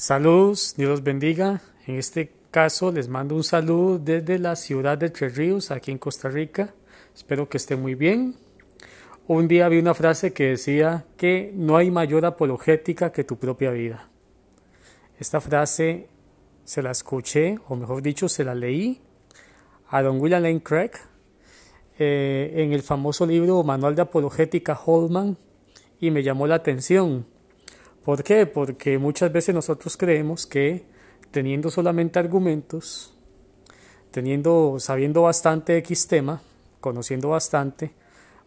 Saludos, Dios bendiga. En este caso les mando un saludo desde la ciudad de Tres Ríos, aquí en Costa Rica. Espero que esté muy bien. Un día vi una frase que decía que no hay mayor apologética que tu propia vida. Esta frase se la escuché, o mejor dicho, se la leí a don William Lane Craig eh, en el famoso libro Manual de Apologética Holman y me llamó la atención. ¿Por qué? Porque muchas veces nosotros creemos que teniendo solamente argumentos, teniendo, sabiendo bastante X tema, conociendo bastante,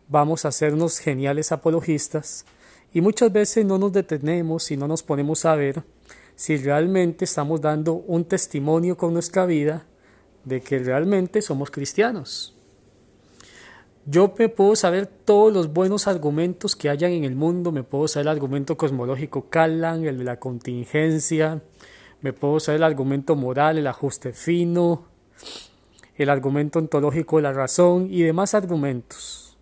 vamos a hacernos geniales apologistas y muchas veces no nos detenemos y no nos ponemos a ver si realmente estamos dando un testimonio con nuestra vida de que realmente somos cristianos. Yo me puedo saber todos los buenos argumentos que hayan en el mundo, me puedo saber el argumento cosmológico Callan, el de la contingencia, me puedo saber el argumento moral, el ajuste fino, el argumento ontológico de la razón y demás argumentos.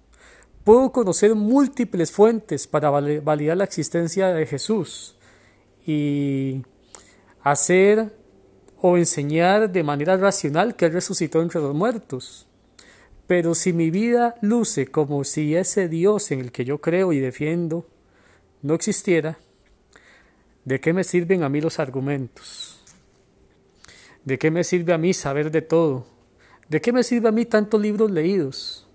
Puedo conocer múltiples fuentes para validar la existencia de Jesús y hacer o enseñar de manera racional que Él resucitó entre los muertos. Pero si mi vida luce como si ese Dios en el que yo creo y defiendo no existiera, ¿de qué me sirven a mí los argumentos? ¿De qué me sirve a mí saber de todo? ¿De qué me sirve a mí tantos libros leídos?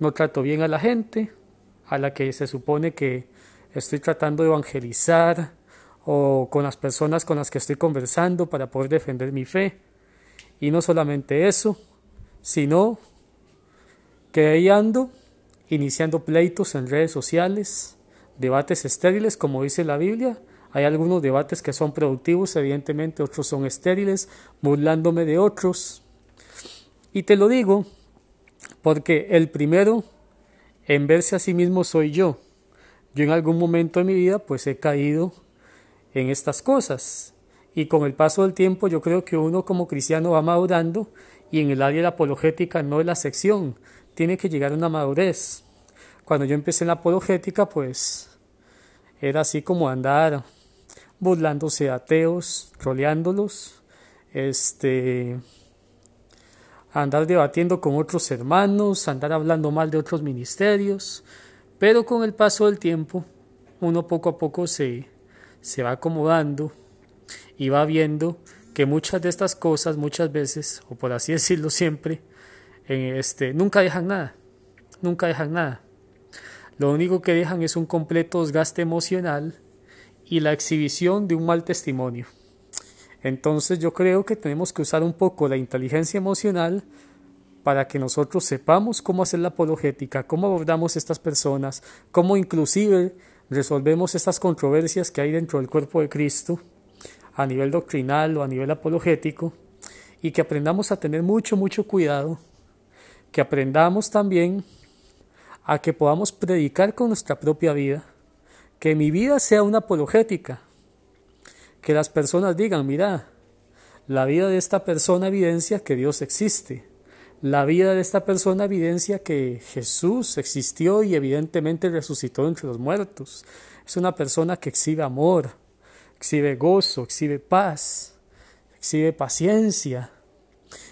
No trato bien a la gente, a la que se supone que estoy tratando de evangelizar, o con las personas con las que estoy conversando para poder defender mi fe. Y no solamente eso, sino que ahí ando iniciando pleitos en redes sociales, debates estériles, como dice la Biblia. Hay algunos debates que son productivos, evidentemente otros son estériles, burlándome de otros. Y te lo digo porque el primero en verse a sí mismo soy yo. Yo en algún momento de mi vida pues he caído en estas cosas. Y con el paso del tiempo yo creo que uno como cristiano va madurando y en el área de la apologética no es la sección, tiene que llegar a una madurez. Cuando yo empecé en la apologética pues era así como andar burlándose de ateos, troleándolos, este andar debatiendo con otros hermanos, andar hablando mal de otros ministerios, pero con el paso del tiempo uno poco a poco se se va acomodando y va viendo que muchas de estas cosas muchas veces, o por así decirlo siempre, este, nunca dejan nada, nunca dejan nada. Lo único que dejan es un completo desgaste emocional y la exhibición de un mal testimonio. Entonces yo creo que tenemos que usar un poco la inteligencia emocional para que nosotros sepamos cómo hacer la apologética, cómo abordamos estas personas, cómo inclusive resolvemos estas controversias que hay dentro del cuerpo de Cristo a nivel doctrinal o a nivel apologético y que aprendamos a tener mucho, mucho cuidado, que aprendamos también a que podamos predicar con nuestra propia vida, que mi vida sea una apologética, que las personas digan, mira, la vida de esta persona evidencia que Dios existe, la vida de esta persona evidencia que Jesús existió y evidentemente resucitó entre los muertos. Es una persona que exhibe amor, exhibe gozo, exhibe paz, exhibe paciencia.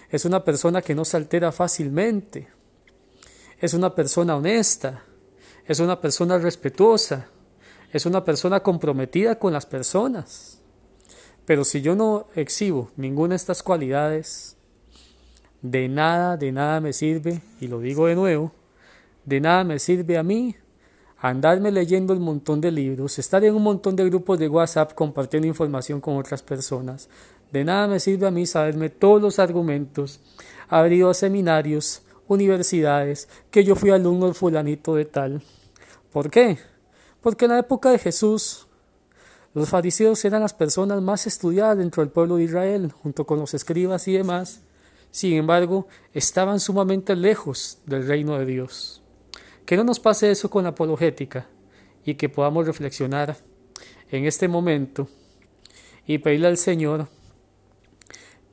Es una persona que no se altera fácilmente. Es una persona honesta. Es una persona respetuosa. Es una persona comprometida con las personas. Pero si yo no exhibo ninguna de estas cualidades, de nada, de nada me sirve, y lo digo de nuevo, de nada me sirve a mí andarme leyendo un montón de libros, estar en un montón de grupos de WhatsApp compartiendo información con otras personas. De nada me sirve a mí saberme todos los argumentos, haber ido a seminarios, universidades, que yo fui alumno del fulanito de tal. ¿Por qué? Porque en la época de Jesús los fariseos eran las personas más estudiadas dentro del pueblo de Israel, junto con los escribas y demás. Sin embargo, estaban sumamente lejos del reino de Dios. Que no nos pase eso con la apologética y que podamos reflexionar en este momento y pedirle al Señor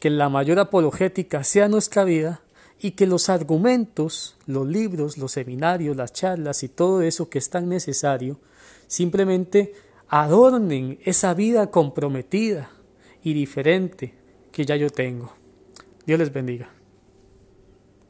que la mayor apologética sea nuestra vida y que los argumentos, los libros, los seminarios, las charlas y todo eso que es tan necesario, simplemente adornen esa vida comprometida y diferente que ya yo tengo. Dios les bendiga.